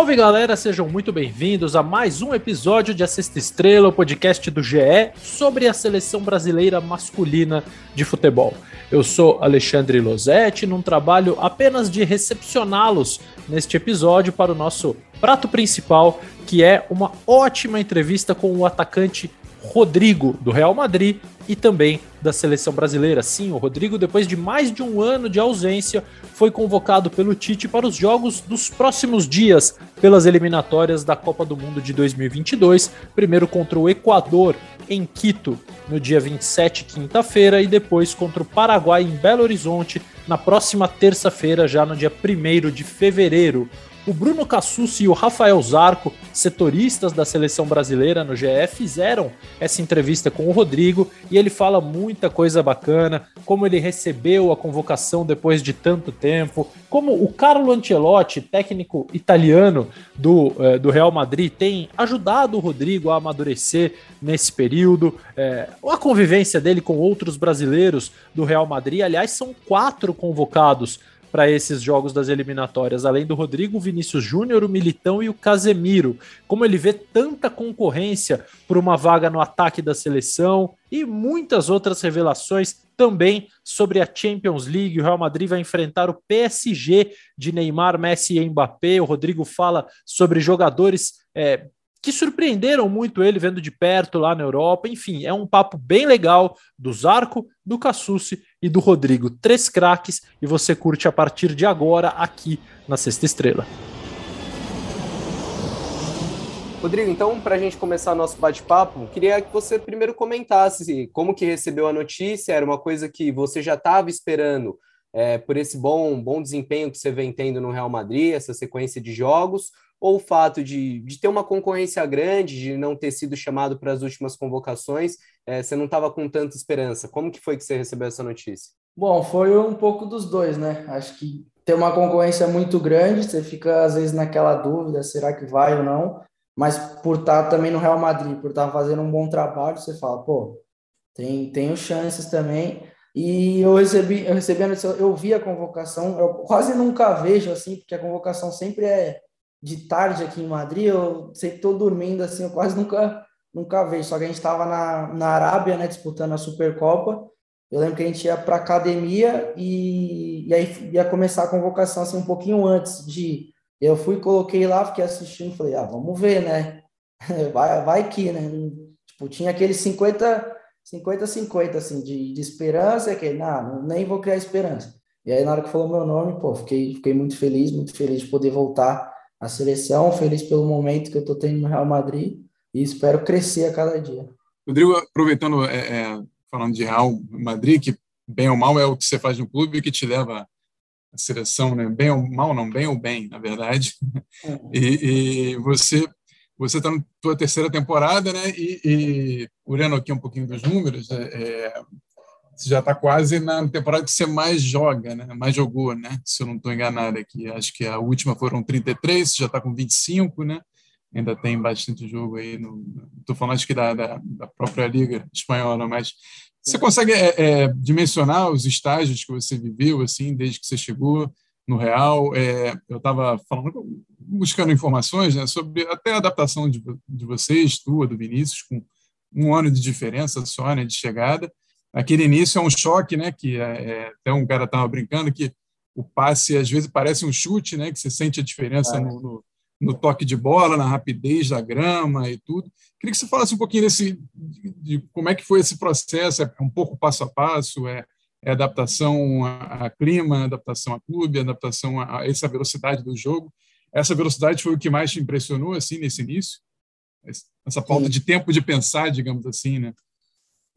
Salve galera, sejam muito bem-vindos a mais um episódio de A Sexta Estrela, o podcast do GE sobre a seleção brasileira masculina de futebol. Eu sou Alexandre Losetti, num trabalho apenas de recepcioná-los neste episódio para o nosso prato principal, que é uma ótima entrevista com o atacante Rodrigo, do Real Madrid, e também da seleção brasileira. Sim, o Rodrigo, depois de mais de um ano de ausência, foi convocado pelo Tite para os jogos dos próximos dias pelas eliminatórias da Copa do Mundo de 2022. Primeiro contra o Equador em Quito no dia 27, quinta-feira, e depois contra o Paraguai em Belo Horizonte na próxima terça-feira, já no dia 1 de fevereiro. O Bruno Cassucci e o Rafael Zarco, setoristas da seleção brasileira no GE, fizeram essa entrevista com o Rodrigo e ele fala muita coisa bacana, como ele recebeu a convocação depois de tanto tempo, como o Carlo Ancelotti, técnico italiano do, eh, do Real Madrid, tem ajudado o Rodrigo a amadurecer nesse período, eh, a convivência dele com outros brasileiros do Real Madrid, aliás, são quatro convocados para esses jogos das eliminatórias, além do Rodrigo, o Vinícius Júnior, o Militão e o Casemiro. Como ele vê tanta concorrência por uma vaga no ataque da seleção e muitas outras revelações também sobre a Champions League. O Real Madrid vai enfrentar o PSG de Neymar, Messi e Mbappé. O Rodrigo fala sobre jogadores é, que surpreenderam muito ele vendo de perto lá na Europa. Enfim, é um papo bem legal do Zarco, do Cassucci e do Rodrigo. Três craques e você curte a partir de agora aqui na Sexta Estrela. Rodrigo, então, para a gente começar nosso bate-papo, queria que você primeiro comentasse como que recebeu a notícia, era uma coisa que você já estava esperando é, por esse bom, bom desempenho que você vem tendo no Real Madrid, essa sequência de jogos, ou o fato de, de ter uma concorrência grande, de não ter sido chamado para as últimas convocações, é, você não estava com tanta esperança? Como que foi que você recebeu essa notícia? Bom, foi um pouco dos dois, né? Acho que ter uma concorrência muito grande, você fica às vezes naquela dúvida, será que vai ou não? Mas por estar tá também no Real Madrid, por estar tá fazendo um bom trabalho, você fala, pô, tem, tenho chances também. E eu recebi, eu recebi a notícia, eu vi a convocação, eu quase nunca vejo assim, porque a convocação sempre é de tarde aqui em Madrid, eu sempre estou dormindo assim, eu quase nunca nunca vejo. Só que a gente estava na, na Arábia, né, disputando a Supercopa. Eu lembro que a gente ia para academia e, e aí ia começar a convocação assim um pouquinho antes de eu fui coloquei lá, fiquei assistindo, falei: "Ah, vamos ver, né? vai vai que, né? Tipo, tinha aquele 50 50 50 assim de, de esperança, que não, nem vou criar esperança. E aí na hora que falou meu nome, pô, fiquei fiquei muito feliz, muito feliz de poder voltar a seleção, feliz pelo momento que eu estou tendo no Real Madrid e espero crescer a cada dia. Rodrigo, aproveitando, é, é, falando de Real Madrid, que bem ou mal é o que você faz no clube que te leva à seleção, né? Bem ou mal, não, bem ou bem, na verdade. Uhum. E, e, você você está na tua terceira temporada, né? E, e olhando aqui um pouquinho dos números, é, é você já está quase na temporada que você mais joga, né? mais jogou, né? se eu não estou enganado aqui. Acho que a última foram 33, você já está com 25, né? ainda tem bastante jogo aí. Estou falando acho que da, da, da, própria Liga Espanhola, mas você consegue é, é, dimensionar os estágios que você viveu assim desde que você chegou no Real? É, eu estava falando, buscando informações né, sobre até a adaptação de, de vocês, tua, do Vinícius, com um ano de diferença só né, de chegada aquele início é um choque, né? Que é, é até um cara estava brincando que o passe às vezes parece um chute, né? Que você sente a diferença é. no, no, no, toque de bola, na rapidez da grama e tudo. Queria que você falasse um pouquinho desse, de, de como é que foi esse processo. É um pouco passo a passo, é, é adaptação a, a, clima, adaptação a clube, adaptação a, a, essa velocidade do jogo. Essa velocidade foi o que mais te impressionou assim nesse início? Essa falta Sim. de tempo de pensar, digamos assim, né?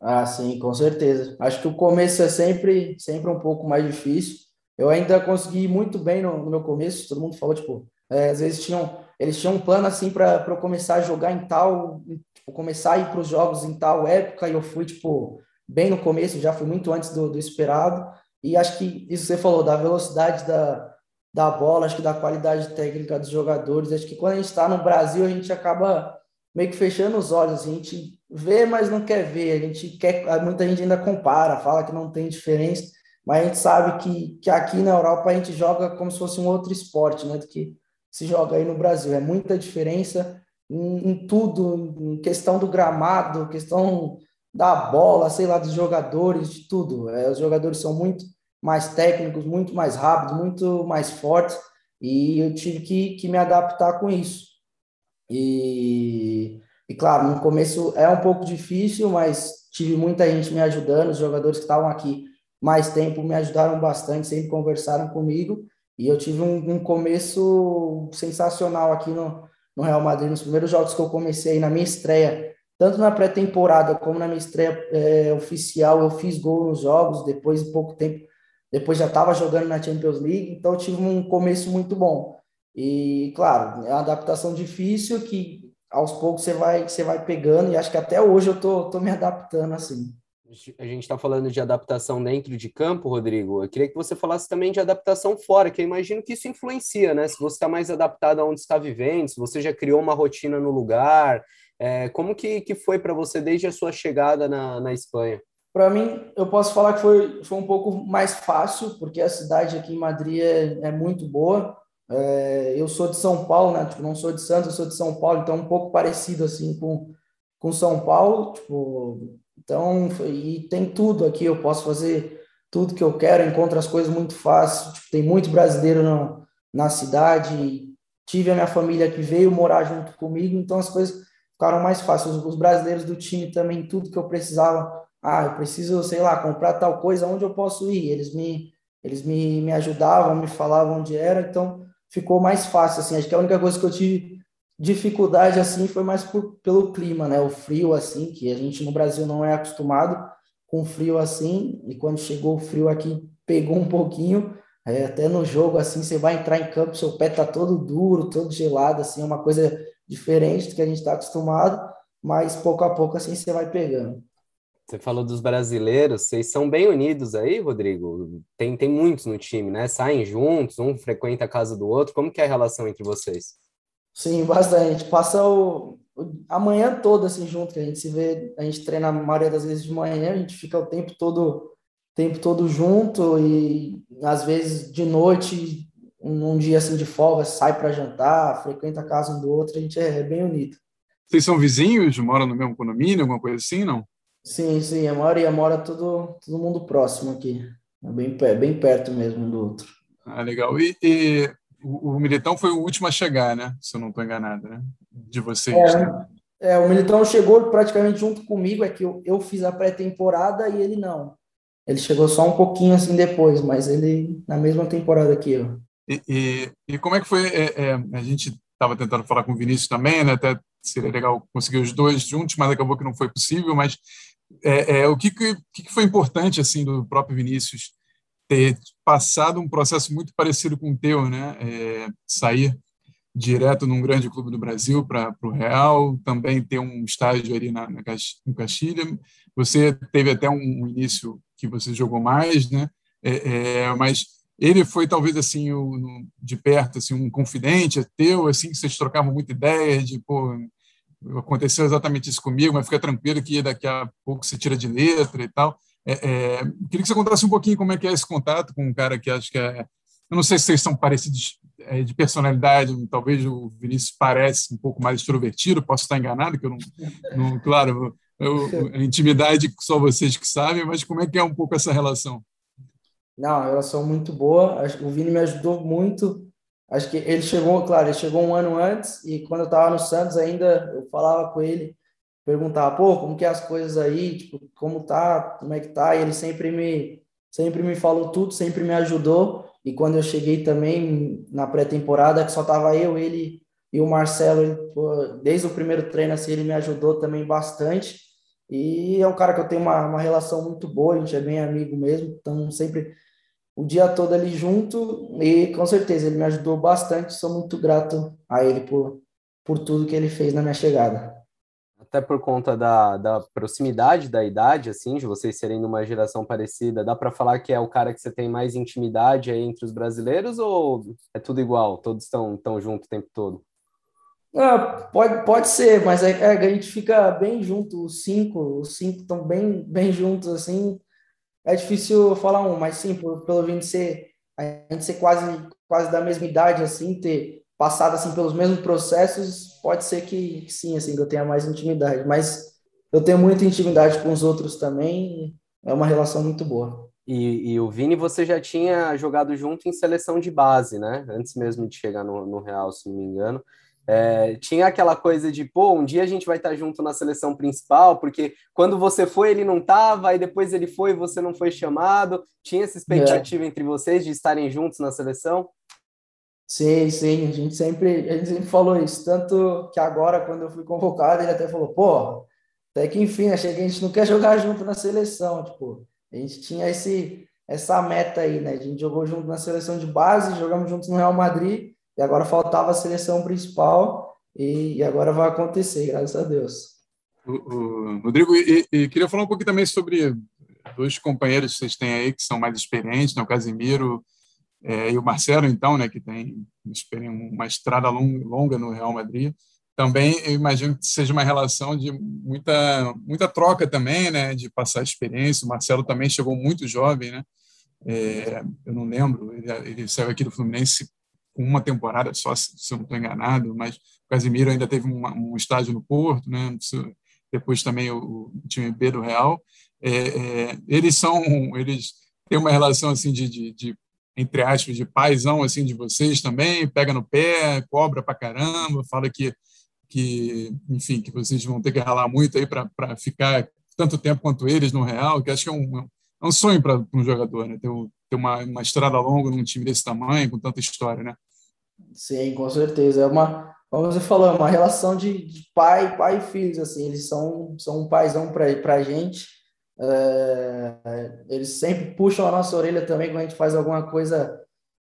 Ah, sim, com certeza. Acho que o começo é sempre, sempre um pouco mais difícil. Eu ainda consegui muito bem no, no meu começo. Todo mundo falou, tipo, é, às vezes tinham, eles tinham um plano assim para eu começar a jogar em tal, tipo, começar a ir para os jogos em tal época. E eu fui, tipo, bem no começo, já fui muito antes do, do esperado. E acho que isso que você falou, da velocidade da, da bola, acho que da qualidade técnica dos jogadores. Acho que quando a gente está no Brasil, a gente acaba meio que fechando os olhos. Assim, a gente vê, mas não quer ver. A gente quer, muita gente ainda compara, fala que não tem diferença, mas a gente sabe que, que aqui na Europa a gente joga como se fosse um outro esporte, né? Do que se joga aí no Brasil. É muita diferença em, em tudo, em questão do gramado, questão da bola, sei lá, dos jogadores, de tudo. É, os jogadores são muito mais técnicos, muito mais rápidos, muito mais fortes, e eu tive que, que me adaptar com isso. E, e, claro, no começo é um pouco difícil, mas tive muita gente me ajudando, os jogadores que estavam aqui mais tempo me ajudaram bastante, sempre conversaram comigo, e eu tive um, um começo sensacional aqui no, no Real Madrid, nos primeiros jogos que eu comecei, na minha estreia, tanto na pré-temporada como na minha estreia é, oficial, eu fiz gol nos jogos, depois de pouco tempo depois já estava jogando na Champions League, então eu tive um começo muito bom. E, claro, é uma adaptação difícil que aos poucos você vai, você vai pegando, e acho que até hoje eu tô, tô me adaptando assim. A gente está falando de adaptação dentro de campo, Rodrigo. Eu queria que você falasse também de adaptação fora, que eu imagino que isso influencia, né? Se você está mais adaptado a onde está vivendo, se você já criou uma rotina no lugar, é, como que, que foi para você desde a sua chegada na, na Espanha? Para mim, eu posso falar que foi, foi um pouco mais fácil, porque a cidade aqui em Madrid é, é muito boa. É, eu sou de São Paulo, né? Tipo, não sou de Santos, eu sou de São Paulo, então é um pouco parecido assim com, com São Paulo. Tipo, então, e tem tudo aqui, eu posso fazer tudo que eu quero, encontro as coisas muito fácil. Tipo, tem muito brasileiro no, na cidade. Tive a minha família que veio morar junto comigo, então as coisas ficaram mais fáceis. Os, os brasileiros do time também, tudo que eu precisava ah, eu preciso, sei lá, comprar tal coisa, onde eu posso ir? Eles me, eles me, me ajudavam, me falavam onde era, então ficou mais fácil, assim. Acho que a única coisa que eu tive dificuldade, assim, foi mais por, pelo clima, né? O frio, assim, que a gente no Brasil não é acostumado com frio assim, e quando chegou o frio aqui, pegou um pouquinho, é, até no jogo, assim, você vai entrar em campo, seu pé tá todo duro, todo gelado, assim, é uma coisa diferente do que a gente está acostumado, mas pouco a pouco, assim, você vai pegando. Você falou dos brasileiros, vocês são bem unidos aí, Rodrigo? Tem, tem muitos no time, né? Saem juntos, um frequenta a casa do outro. Como que é a relação entre vocês? Sim, bastante. Passa o, o, a manhã toda assim junto, a gente se vê, a gente treina a maioria das vezes de manhã, a gente fica o tempo todo tempo todo junto e às vezes de noite, num dia assim de folga, sai para jantar, frequenta a casa um do outro, a gente é, é bem unido. Vocês são vizinhos, moram no mesmo condomínio, alguma coisa assim, não? Sim, sim, a maioria mora todo, todo mundo próximo aqui. É bem, bem perto mesmo um do outro. Ah, legal. E, e o, o, Militão foi o último a chegar, né? Se eu não estou enganado, né? De vocês. É, né? é, o Militão chegou praticamente junto comigo, é que eu, eu fiz a pré-temporada e ele não. Ele chegou só um pouquinho assim depois, mas ele na mesma temporada que eu. E, e, e como é que foi? É, é, a gente estava tentando falar com o Vinícius também, né? Até seria legal conseguir os dois juntos, mas acabou que não foi possível. Mas é, é, o que, que, que foi importante assim do próprio Vinícius ter passado um processo muito parecido com o teu, né? É, sair direto num grande clube do Brasil para o Real, também ter um estágio ali na, na no Castilha. Você teve até um, início que você jogou mais, né? É, é, mas ele foi talvez assim o, de perto assim um confidente teu, assim que vocês trocavam muita ideia de pô, aconteceu exatamente isso comigo, mas fica tranquilo que daqui a pouco você tira de letra e tal. É, é, queria que você contasse um pouquinho como é que é esse contato com um cara que acho que é. Eu não sei se vocês são parecidos é, de personalidade, talvez o Vinícius parece um pouco mais extrovertido, posso estar enganado, que eu não. não claro, eu, a intimidade só vocês que sabem, mas como é que é um pouco essa relação? Não, a relação muito boa. O Vini me ajudou muito Acho que ele chegou, claro, ele chegou um ano antes e quando eu estava no Santos ainda, eu falava com ele, perguntava, pô, como que é as coisas aí, tipo, como tá, como é que tá? E ele sempre me sempre me falou tudo, sempre me ajudou. E quando eu cheguei também na pré-temporada, que só tava eu, ele e o Marcelo, ele, pô, desde o primeiro treino assim, ele me ajudou também bastante. E é um cara que eu tenho uma, uma relação muito boa, a gente é bem amigo mesmo, então sempre o dia todo ali junto e com certeza ele me ajudou bastante. Sou muito grato a ele por, por tudo que ele fez na minha chegada. Até por conta da, da proximidade da idade, assim, de vocês serem numa geração parecida, dá para falar que é o cara que você tem mais intimidade aí entre os brasileiros ou é tudo igual? Todos estão tão juntos o tempo todo? Ah, pode, pode ser, mas é, é, a gente fica bem junto, os cinco, os cinco estão bem, bem juntos, assim, é difícil falar um, mas sim, pelo vindo ser a gente ser quase, quase da mesma idade, assim, ter passado assim pelos mesmos processos, pode ser que, sim, assim, que eu tenha mais intimidade, mas eu tenho muita intimidade com os outros também, é uma relação muito boa. E, e, o Vini, você já tinha jogado junto em seleção de base, né? Antes mesmo de chegar no, no Real, se não me engano. É, tinha aquela coisa de, pô, um dia a gente vai estar junto na seleção principal, porque quando você foi, ele não estava, aí depois ele foi você não foi chamado. Tinha essa expectativa é. entre vocês de estarem juntos na seleção? Sim, sim, a gente sempre, a gente sempre falou isso. Tanto que agora, quando eu fui convocado, ele até falou, pô, até que enfim, achei que a gente não quer jogar junto na seleção. Tipo, a gente tinha esse, essa meta aí, né? A gente jogou junto na seleção de base, jogamos juntos no Real Madrid e agora faltava a seleção principal e, e agora vai acontecer, graças a Deus. O, o Rodrigo, e, e, queria falar um pouquinho também sobre dois companheiros que vocês têm aí que são mais experientes, né? o Casimiro é, e o Marcelo, então, né? que tem uma estrada longa no Real Madrid. Também eu imagino que seja uma relação de muita, muita troca também, né? de passar experiência. O Marcelo também chegou muito jovem, né? É, eu não lembro, ele, ele saiu aqui do Fluminense com uma temporada só, se, eu não estou enganado, mas o Casimiro ainda teve um estágio no Porto, né? depois também o, o time B do Real. É, é, eles são, eles têm uma relação assim de, de, de, entre aspas, de paizão assim de vocês também, pega no pé, cobra pra caramba, fala que, que enfim, que vocês vão ter que ralar muito aí para ficar tanto tempo quanto eles no Real, que acho que é um, é um sonho para um jogador, né? Ter, ter uma, uma estrada longa num time desse tamanho, com tanta história, né? Sim, com certeza. É uma, como você falou, é uma relação de, de pai, pai e filhos, assim, eles são, são um paizão para a gente. É, eles sempre puxam a nossa orelha também quando a gente faz alguma coisa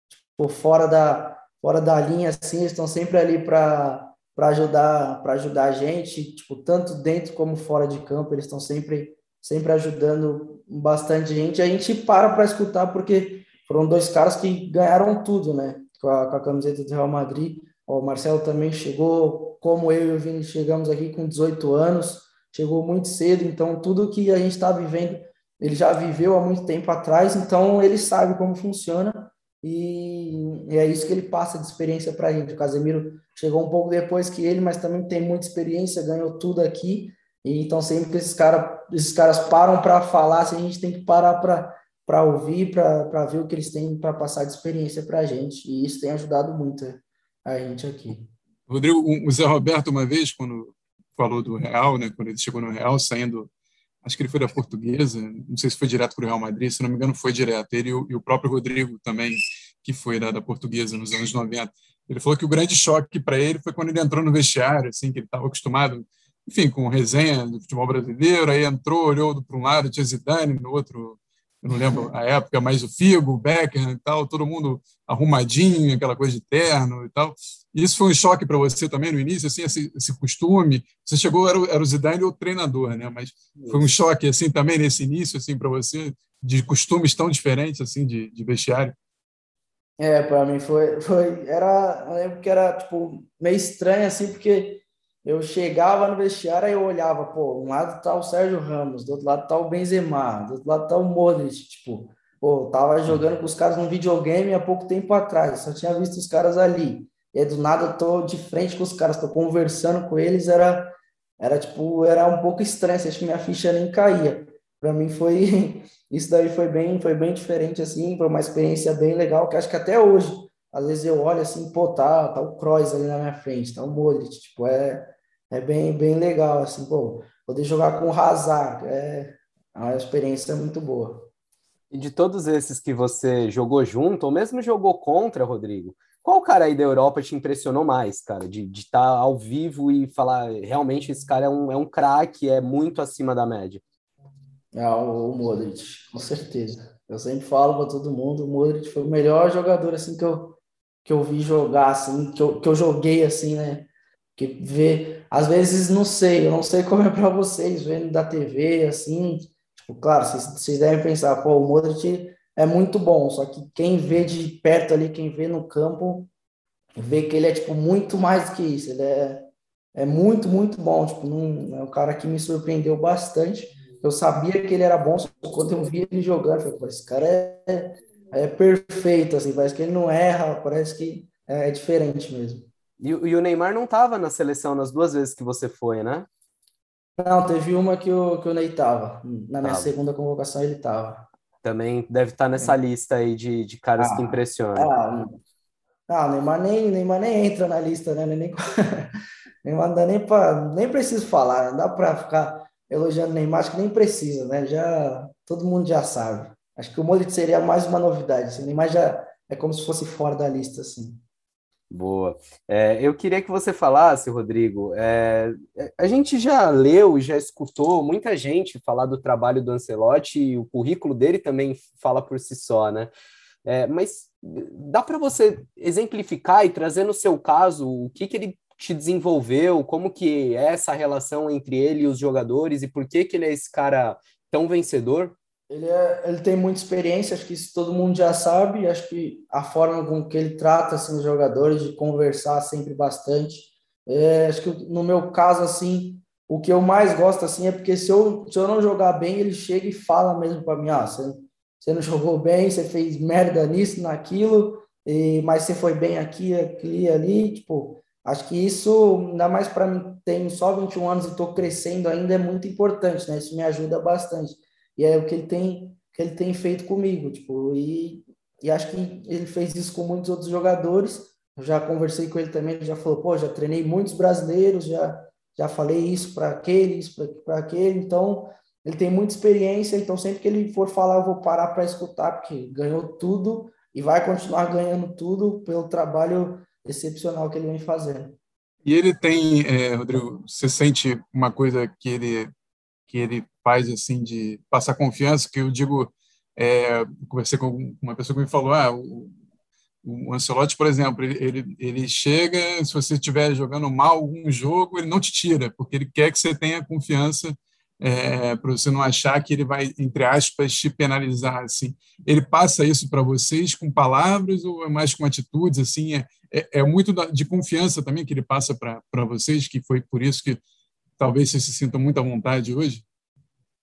tipo, fora da fora da linha, assim, eles estão sempre ali para para ajudar para ajudar a gente, tipo, tanto dentro como fora de campo, eles estão sempre sempre ajudando bastante gente. A gente para para escutar porque foram dois caras que ganharam tudo, né? Com a, com a camiseta do Real Madrid. O Marcelo também chegou, como eu e o Vini chegamos aqui com 18 anos, chegou muito cedo, então tudo que a gente está vivendo, ele já viveu há muito tempo atrás, então ele sabe como funciona e, é isso que ele passa de experiência para a gente. O Casemiro chegou um pouco depois que ele, mas também tem muita experiência, ganhou tudo aqui então sempre que esses, cara, esses caras param para falar, assim, a gente tem que parar para ouvir, para ver o que eles têm para passar de experiência para a gente. E isso tem ajudado muito a gente aqui. Rodrigo, o Zé Roberto, uma vez, quando falou do Real, né, quando ele chegou no Real, saindo, acho que ele foi da Portuguesa, não sei se foi direto para o Real Madrid, se não me engano, foi direto. Ele e o, e o próprio Rodrigo também, que foi da, da Portuguesa nos anos 90. Ele falou que o grande choque para ele foi quando ele entrou no vestiário, assim, que ele estava acostumado enfim, com resenha do futebol brasileiro, aí entrou, olhou para um lado, tinha Zidane, no outro, eu não lembro a época, mas o Figo, o Becker e tal, todo mundo arrumadinho, aquela coisa de terno e tal. E isso foi um choque para você também no início, assim, esse, esse costume. Você chegou, era, era o Zidane o treinador, né? Mas foi um choque, assim, também nesse início, assim, para você, de costumes tão diferentes, assim, de, de vestiário. É, para mim foi, foi, era, eu lembro que era, tipo, meio estranho, assim, porque eu chegava no vestiário e eu olhava, pô, um lado tá o Sérgio Ramos, do outro lado tá o Benzema, do outro lado tá o Modric, tipo, pô, tava jogando com os caras no videogame há pouco tempo atrás, só tinha visto os caras ali. E aí, do nada eu tô de frente com os caras, tô conversando com eles, era era tipo, era um pouco estranho, acho que minha ficha nem caía. Para mim foi isso daí foi bem, foi bem diferente assim, foi uma experiência bem legal, que acho que até hoje às vezes eu olho assim, pô, tá, tá o Kroos ali na minha frente, tá o Modric, tipo, é, é bem, bem legal, assim, pô, poder jogar com o Hazard, é, é uma experiência muito boa. E de todos esses que você jogou junto, ou mesmo jogou contra, Rodrigo, qual cara aí da Europa te impressionou mais, cara, de estar tá ao vivo e falar, realmente esse cara é um, é um craque, é muito acima da média? É, o, o Modric, com certeza. Eu sempre falo para todo mundo, o Modric foi o melhor jogador, assim, que eu, que eu vi jogar, assim, que eu, que eu joguei, assim, né? Que ver, às vezes, não sei, eu não sei como é para vocês, vendo da TV, assim, tipo, claro, vocês, vocês devem pensar, pô, o Modric é muito bom, só que quem vê de perto ali, quem vê no campo, vê que ele é, tipo, muito mais do que isso, ele é, é muito, muito bom, tipo, não, é um cara que me surpreendeu bastante, eu sabia que ele era bom, quando eu vi ele jogando, eu falei, esse cara é, é perfeito, assim, parece que ele não erra, parece que é, é diferente mesmo. E, e o Neymar não estava na seleção nas duas vezes que você foi, né? Não, teve uma que o, que o Ney estava. Na minha segunda convocação ele estava. Também deve estar tá nessa é. lista aí de, de caras ah, que impressionam. Ah, ah, o Neymar nem, Neymar nem entra na lista, né? Nem, Neymar não dá nem para. Nem preciso falar, não dá para ficar elogiando o Neymar, acho que nem precisa, né? Já, todo mundo já sabe. Acho que o Modric seria mais uma novidade. Assim, o Neymar já é como se fosse fora da lista, assim. Boa. É, eu queria que você falasse, Rodrigo. É, a gente já leu e já escutou muita gente falar do trabalho do Ancelotti e o currículo dele também fala por si só, né? É, mas dá para você exemplificar e trazer no seu caso o que, que ele te desenvolveu, como que é essa relação entre ele e os jogadores e por que, que ele é esse cara tão vencedor? Ele, é, ele tem muita experiência, acho que isso todo mundo já sabe, acho que a forma com que ele trata assim, os jogadores, de conversar sempre bastante. É, acho que no meu caso, assim, o que eu mais gosto assim é porque se eu, se eu não jogar bem, ele chega e fala mesmo para mim, ah, você, você não jogou bem, você fez merda nisso, naquilo, e, mas você foi bem aqui, aqui, ali, tipo, acho que isso, ainda mais para mim, tenho só 21 anos e estou crescendo ainda, é muito importante, né? Isso me ajuda bastante. E é o que ele tem, que ele tem feito comigo, tipo, e, e acho que ele fez isso com muitos outros jogadores. Eu já conversei com ele também, ele já falou, pô, já treinei muitos brasileiros, já já falei isso para aquele, isso para aquele, então ele tem muita experiência, então sempre que ele for falar, eu vou parar para escutar, porque ganhou tudo e vai continuar ganhando tudo pelo trabalho excepcional que ele vem fazendo. E ele tem, é, Rodrigo, você sente uma coisa que ele que ele faz assim de passar confiança, que eu digo, é, conversei com uma pessoa que me falou, ah, o, o Ancelotti, por exemplo, ele, ele, ele chega, se você estiver jogando mal um jogo, ele não te tira, porque ele quer que você tenha confiança é, para você não achar que ele vai, entre aspas, te penalizar. Assim. Ele passa isso para vocês com palavras ou é mais com atitudes? Assim, é, é, é muito de confiança também que ele passa para vocês, que foi por isso que talvez você se sinta muito à vontade hoje?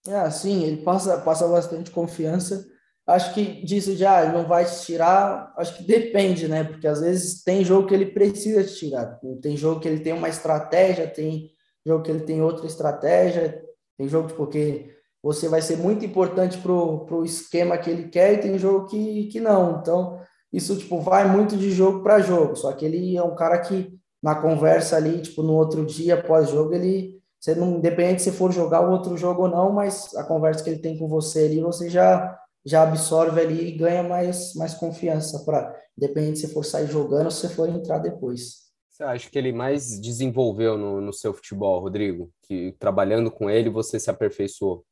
É, sim, ele passa, passa bastante confiança. Acho que disso já ah, não vai te tirar, acho que depende, né? Porque às vezes tem jogo que ele precisa te tirar. Tem jogo que ele tem uma estratégia, tem jogo que ele tem outra estratégia, tem jogo porque você vai ser muito importante pro, pro esquema que ele quer e tem jogo que, que não. Então, isso tipo vai muito de jogo para jogo. Só que ele é um cara que na conversa ali, tipo, no outro dia pós jogo, ele você não, independente se for jogar o outro jogo ou não, mas a conversa que ele tem com você ali, você já já absorve ali e ganha mais mais confiança para independente se for sair jogando ou se for entrar depois. Você acha que ele mais desenvolveu no, no seu futebol, Rodrigo? Que trabalhando com ele você se aperfeiçoou?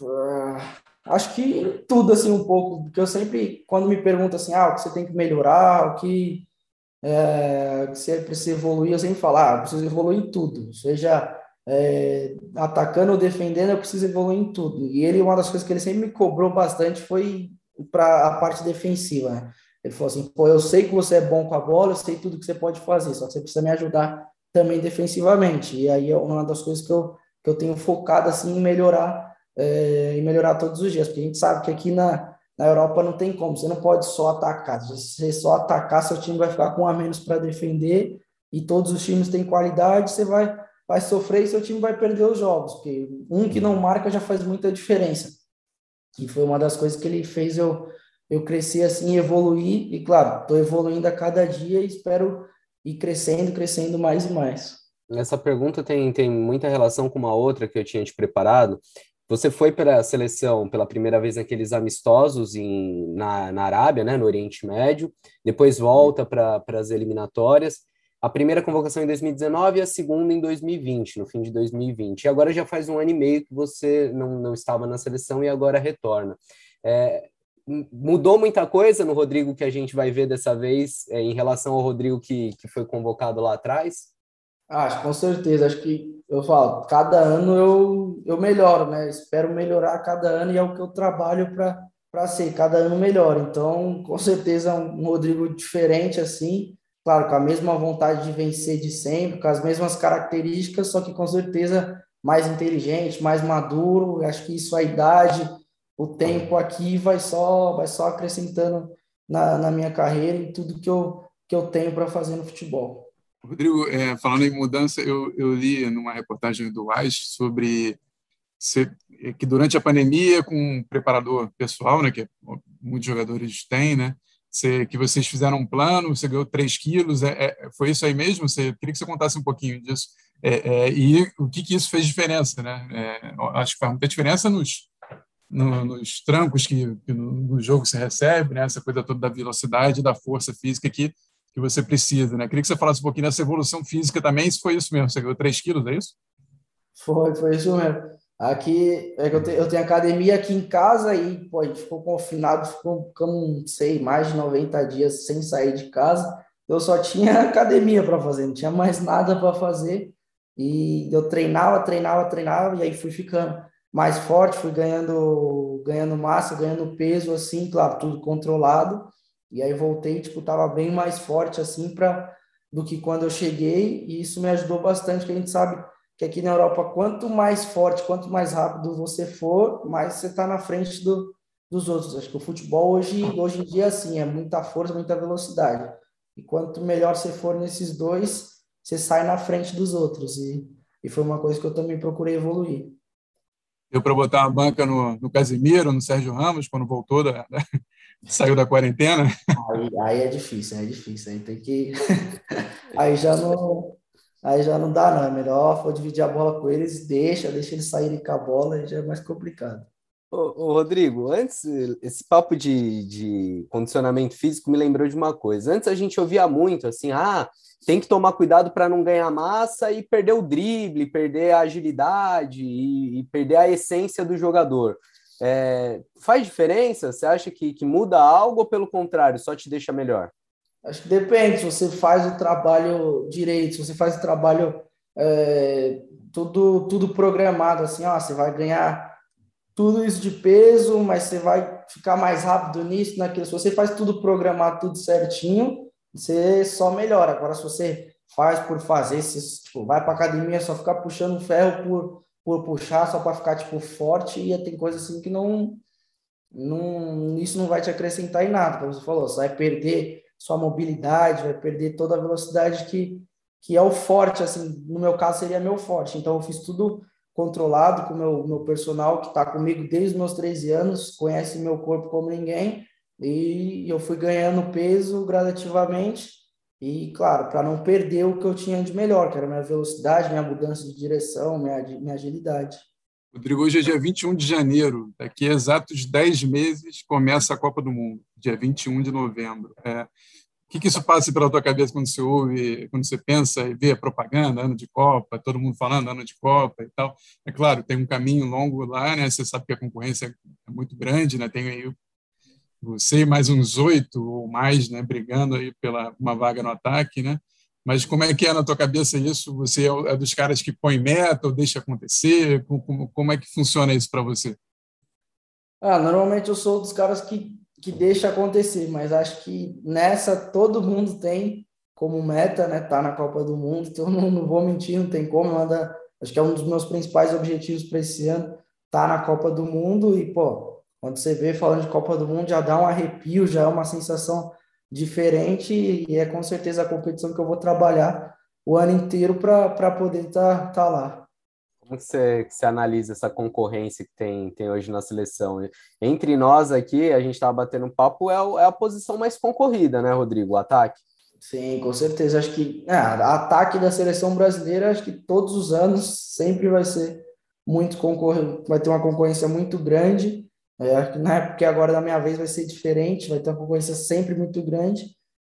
Uh, acho que tudo assim um pouco, porque eu sempre quando me perguntam assim, ah, o que você tem que melhorar, o que é, que você precisa evoluir, eu sempre falo, ah, preciso evoluir em tudo, seja é, atacando ou defendendo, eu preciso evoluir em tudo. E ele, uma das coisas que ele sempre me cobrou bastante foi para a parte defensiva. Né? Ele falou assim: pô, eu sei que você é bom com a bola, eu sei tudo que você pode fazer, só que você precisa me ajudar também defensivamente. E aí é uma das coisas que eu, que eu tenho focado assim em melhorar, é, em melhorar todos os dias, porque a gente sabe que aqui na, na Europa não tem como, você não pode só atacar. Se você só atacar, seu time vai ficar com um a menos para defender, e todos os times têm qualidade, você vai, vai sofrer e seu time vai perder os jogos, porque um que não marca já faz muita diferença. E foi uma das coisas que ele fez eu, eu crescer assim, evoluir, e claro, estou evoluindo a cada dia e espero ir crescendo, crescendo mais e mais. Essa pergunta tem, tem muita relação com uma outra que eu tinha te preparado, você foi para a seleção pela primeira vez naqueles amistosos em, na, na Arábia, né, no Oriente Médio, depois volta para as eliminatórias. A primeira convocação em 2019 e a segunda em 2020, no fim de 2020. E agora já faz um ano e meio que você não, não estava na seleção e agora retorna. É, mudou muita coisa no Rodrigo que a gente vai ver dessa vez é, em relação ao Rodrigo que, que foi convocado lá atrás? Acho, com certeza. Acho que eu falo, cada ano eu, eu melhoro, né? Espero melhorar cada ano e é o que eu trabalho para ser, cada ano melhor. Então, com certeza, um Rodrigo diferente assim, claro, com a mesma vontade de vencer de sempre, com as mesmas características, só que com certeza mais inteligente, mais maduro. Acho que isso a idade, o tempo aqui vai só vai só acrescentando na, na minha carreira e tudo que eu que eu tenho para fazer no futebol. Rodrigo, é, falando em mudança, eu, eu li numa reportagem do AIS sobre que durante a pandemia, com um preparador pessoal, né, que muitos jogadores têm, né, você, que vocês fizeram um plano, você ganhou 3 quilos, é, é, foi isso aí mesmo? Você, queria que você contasse um pouquinho disso. É, é, e o que, que isso fez diferença, né? É, acho que faz muita diferença nos, no, nos trancos que, que no, no, jogo se recebe, né? Essa coisa toda da velocidade, da força física que, que você precisa, né? Queria que você falasse um pouquinho dessa evolução física também, se foi isso mesmo. Você ganhou 3 quilos, é isso? Foi, foi isso mesmo. Aqui, é que eu, tenho, eu tenho academia aqui em casa e, pô, a gente ficou confinado, ficou, não sei, mais de 90 dias sem sair de casa. Eu só tinha academia para fazer, não tinha mais nada para fazer. E eu treinava, treinava, treinava, e aí fui ficando mais forte, fui ganhando, ganhando massa, ganhando peso, assim, claro, tudo controlado. E aí voltei, tipo, tava bem mais forte, assim, para do que quando eu cheguei, e isso me ajudou bastante, que a gente sabe que aqui na Europa, quanto mais forte, quanto mais rápido você for, mais você está na frente do, dos outros. Acho que o futebol hoje, hoje em dia é assim, é muita força, muita velocidade. E quanto melhor você for nesses dois, você sai na frente dos outros. E, e foi uma coisa que eu também procurei evoluir. Deu para botar uma banca no, no Casimiro, no Sérgio Ramos, quando voltou da, da saiu da quarentena? Aí, aí é difícil, é difícil. Aí tem que. aí já não Aí já não dá, não. É melhor for dividir a bola com eles, deixa, deixa eles saírem com a bola, aí já é mais complicado. Ô, ô, Rodrigo, antes, esse papo de, de condicionamento físico me lembrou de uma coisa. Antes a gente ouvia muito assim, ah, tem que tomar cuidado para não ganhar massa e perder o drible, perder a agilidade e, e perder a essência do jogador. É, faz diferença? Você acha que, que muda algo ou, pelo contrário, só te deixa melhor? Acho que depende, se você faz o trabalho direito, se você faz o trabalho é, tudo, tudo programado, assim, ó, você vai ganhar tudo isso de peso, mas você vai ficar mais rápido nisso, naquilo. Se você faz tudo programado, tudo certinho, você só melhora. Agora, se você faz por fazer, se tipo, vai para academia só ficar puxando ferro por, por puxar, só para ficar tipo forte, e tem coisa assim que não, não, isso não vai te acrescentar em nada, como você falou, você vai perder sua mobilidade, vai perder toda a velocidade que, que é o forte, assim, no meu caso seria meu forte. Então eu fiz tudo controlado com meu, meu personal que está comigo desde meus 13 anos, conhece meu corpo como ninguém, e eu fui ganhando peso gradativamente, e claro, para não perder o que eu tinha de melhor, que era minha velocidade, minha mudança de direção, minha, minha agilidade. Rodrigo, hoje é dia 21 de janeiro, daqui a exatos 10 meses começa a Copa do Mundo, dia 21 de novembro. É, o que, que isso passa pela tua cabeça quando você ouve, quando você pensa e vê a propaganda, ano de Copa, todo mundo falando ano de Copa e tal? É claro, tem um caminho longo lá, né? Você sabe que a concorrência é muito grande, né? Tem aí você e mais uns oito ou mais, né? Brigando aí pela uma vaga no ataque, né? Mas como é que é na tua cabeça isso? Você é, é dos caras que põe meta ou deixa acontecer? Como, como é que funciona isso para você? Ah, normalmente eu sou dos caras que, que deixa acontecer, mas acho que nessa todo mundo tem como meta, né? Tá na Copa do Mundo, então não, não vou mentir, não tem como. Anda, acho que é um dos meus principais objetivos para esse ano, tá na Copa do Mundo e, pô, quando você vê falando de Copa do Mundo, já dá um arrepio, já é uma sensação diferente e é com certeza a competição que eu vou trabalhar o ano inteiro para poder estar tá, tá lá. Como você, que você analisa essa concorrência que tem, tem hoje na seleção? Entre nós aqui, a gente estava batendo um papo, é, é, a posição mais concorrida, né, Rodrigo? O ataque. Sim, com certeza. Acho que é, ataque da seleção brasileira, acho que todos os anos sempre vai ser muito concorrido, vai ter uma concorrência muito grande. É, né, porque agora na minha vez vai ser diferente, vai ter uma concorrência sempre muito grande,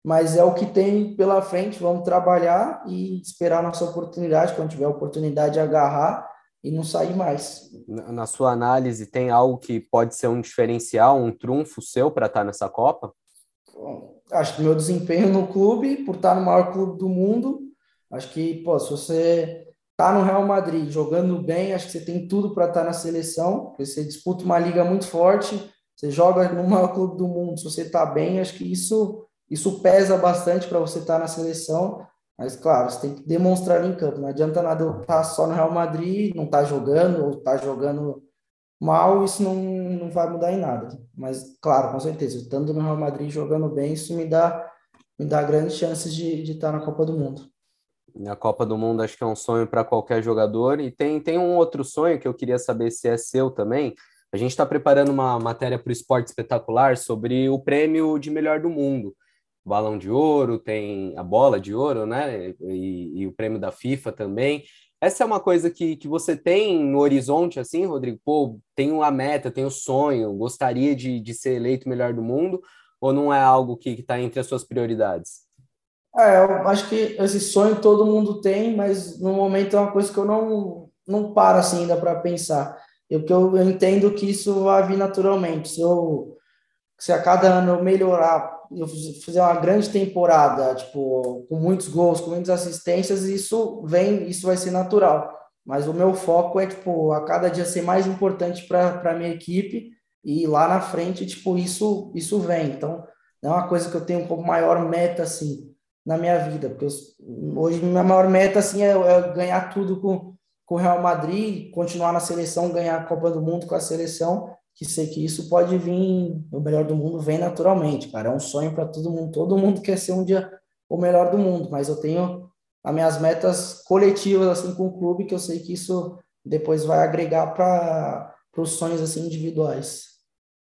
mas é o que tem pela frente. Vamos trabalhar e esperar a nossa oportunidade, quando tiver a oportunidade de agarrar e não sair mais. Na sua análise, tem algo que pode ser um diferencial, um trunfo seu para estar nessa Copa? Bom, acho que meu desempenho no clube, por estar no maior clube do mundo, acho que, pô, se você tá no Real Madrid jogando bem, acho que você tem tudo para estar tá na seleção, porque você disputa uma liga muito forte, você joga no maior clube do mundo, se você está bem, acho que isso isso pesa bastante para você estar tá na seleção, mas claro, você tem que demonstrar em campo, não adianta nada eu estar tá só no Real Madrid, não estar tá jogando ou estar tá jogando mal, isso não, não vai mudar em nada. Mas claro, com certeza, estando no Real Madrid jogando bem, isso me dá me dá grandes chances de, de estar na Copa do Mundo. A Copa do Mundo acho que é um sonho para qualquer jogador. E tem, tem um outro sonho que eu queria saber se é seu também. A gente está preparando uma matéria para o Esporte Espetacular sobre o prêmio de melhor do mundo. Balão de ouro, tem a bola de ouro, né? E, e, o prêmio da FIFA também. Essa é uma coisa que, que você tem no horizonte, assim, Rodrigo? Pô, tenho a meta, tenho o sonho, gostaria de, de ser eleito melhor do mundo, ou não é algo que está entre as suas prioridades? É, eu acho que esse sonho todo mundo tem, mas no momento é uma coisa que eu não, não paro assim ainda para pensar. Eu, eu, eu entendo que isso vai vir naturalmente. Se eu se a cada ano eu melhorar, eu fizer uma grande temporada, tipo, com muitos gols, com muitas assistências, isso vem, isso vai ser natural. Mas o meu foco é, tipo, a cada dia ser mais importante para a minha equipe e lá na frente, tipo, isso, isso vem. Então, é uma coisa que eu tenho um pouco maior meta, assim, na minha vida, porque eu, hoje minha maior meta, assim, é, é ganhar tudo com, com o Real Madrid, continuar na seleção, ganhar a Copa do Mundo com a seleção, que sei que isso pode vir, o melhor do mundo vem naturalmente, cara. É um sonho para todo mundo. Todo mundo quer ser um dia o melhor do mundo, mas eu tenho as minhas metas coletivas assim com o clube que eu sei que isso depois vai agregar para os sonhos assim individuais.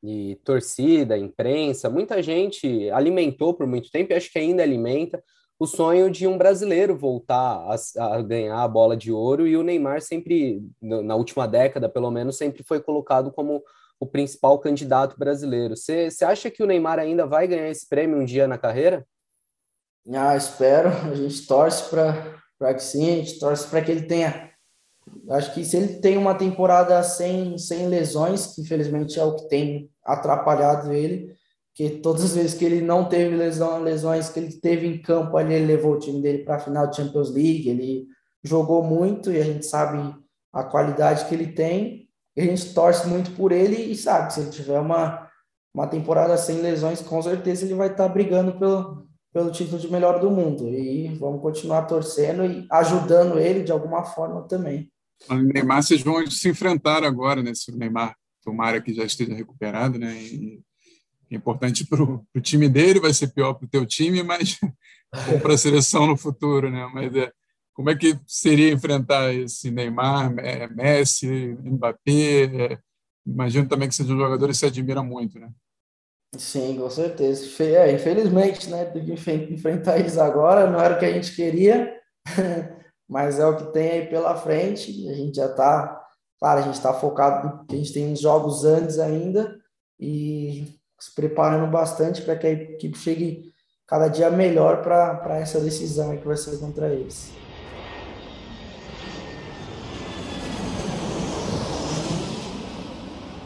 E torcida, imprensa, muita gente alimentou por muito tempo e acho que ainda alimenta o sonho de um brasileiro voltar a, a, ganhar a bola de ouro e o Neymar sempre, na última década pelo menos, sempre foi colocado como o principal candidato brasileiro. Você acha que o Neymar ainda vai ganhar esse prêmio um dia na carreira? Ah, espero. A gente torce para que sim, a gente torce para que ele tenha. Acho que se ele tem uma temporada sem, sem lesões, que infelizmente é o que tem atrapalhado ele, que todas as vezes que ele não teve lesão, lesões que ele teve em campo ele levou o time dele para a final da Champions League, ele jogou muito e a gente sabe a qualidade que ele tem. A gente torce muito por ele e sabe, se ele tiver uma, uma temporada sem lesões, com certeza ele vai estar tá brigando pelo, pelo título de melhor do mundo. E vamos continuar torcendo e ajudando ele de alguma forma também. O Neymar, vocês vão se enfrentar agora, né? Se o Neymar, tomara que já esteja recuperado, né? E é importante para o time dele, vai ser pior para o teu time, mas para a seleção no futuro, né? Mas é, como é que seria enfrentar esse Neymar, é, Messi, Mbappé? É, imagino também que sejam jogadores que se admira muito, né? Sim, com certeza. É, infelizmente, né? Tem que enfrentar eles agora, não era o que a gente queria, mas é o que tem aí pela frente. A gente já está, claro, a gente está focado, a gente tem uns jogos antes ainda e se preparando bastante para que a equipe chegue cada dia melhor para essa decisão que vai ser contra eles.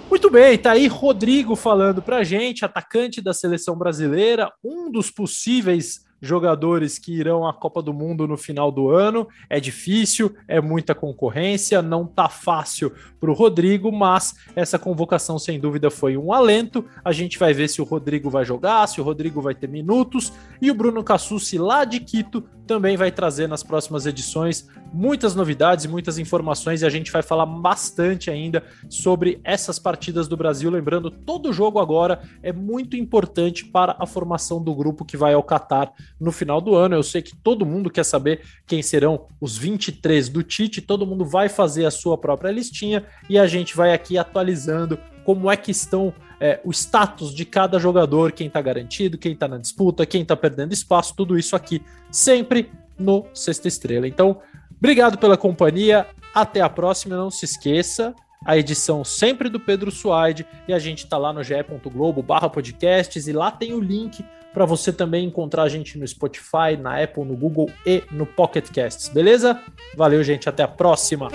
Muito bem, tá aí Rodrigo falando pra gente, atacante da seleção brasileira, um dos possíveis jogadores que irão à Copa do Mundo no final do ano. É difícil, é muita concorrência, não tá fácil para o Rodrigo, mas essa convocação sem dúvida foi um alento. A gente vai ver se o Rodrigo vai jogar, se o Rodrigo vai ter minutos e o Bruno Cassucci lá de Quito também vai trazer nas próximas edições muitas novidades, muitas informações e a gente vai falar bastante ainda sobre essas partidas do Brasil. Lembrando, todo jogo agora é muito importante para a formação do grupo que vai ao Catar no final do ano. Eu sei que todo mundo quer saber quem serão os 23 do Tite, todo mundo vai fazer a sua própria listinha e a gente vai aqui atualizando como é que estão é, o status de cada jogador, quem está garantido, quem está na disputa, quem está perdendo espaço, tudo isso aqui sempre no Sexta Estrela. Então, obrigado pela companhia, até a próxima, não se esqueça, a edição sempre do Pedro Suaide e a gente está lá no ge.globo barra podcasts e lá tem o link para você também encontrar a gente no Spotify, na Apple, no Google e no Pocket Casts, beleza? Valeu, gente, até a próxima!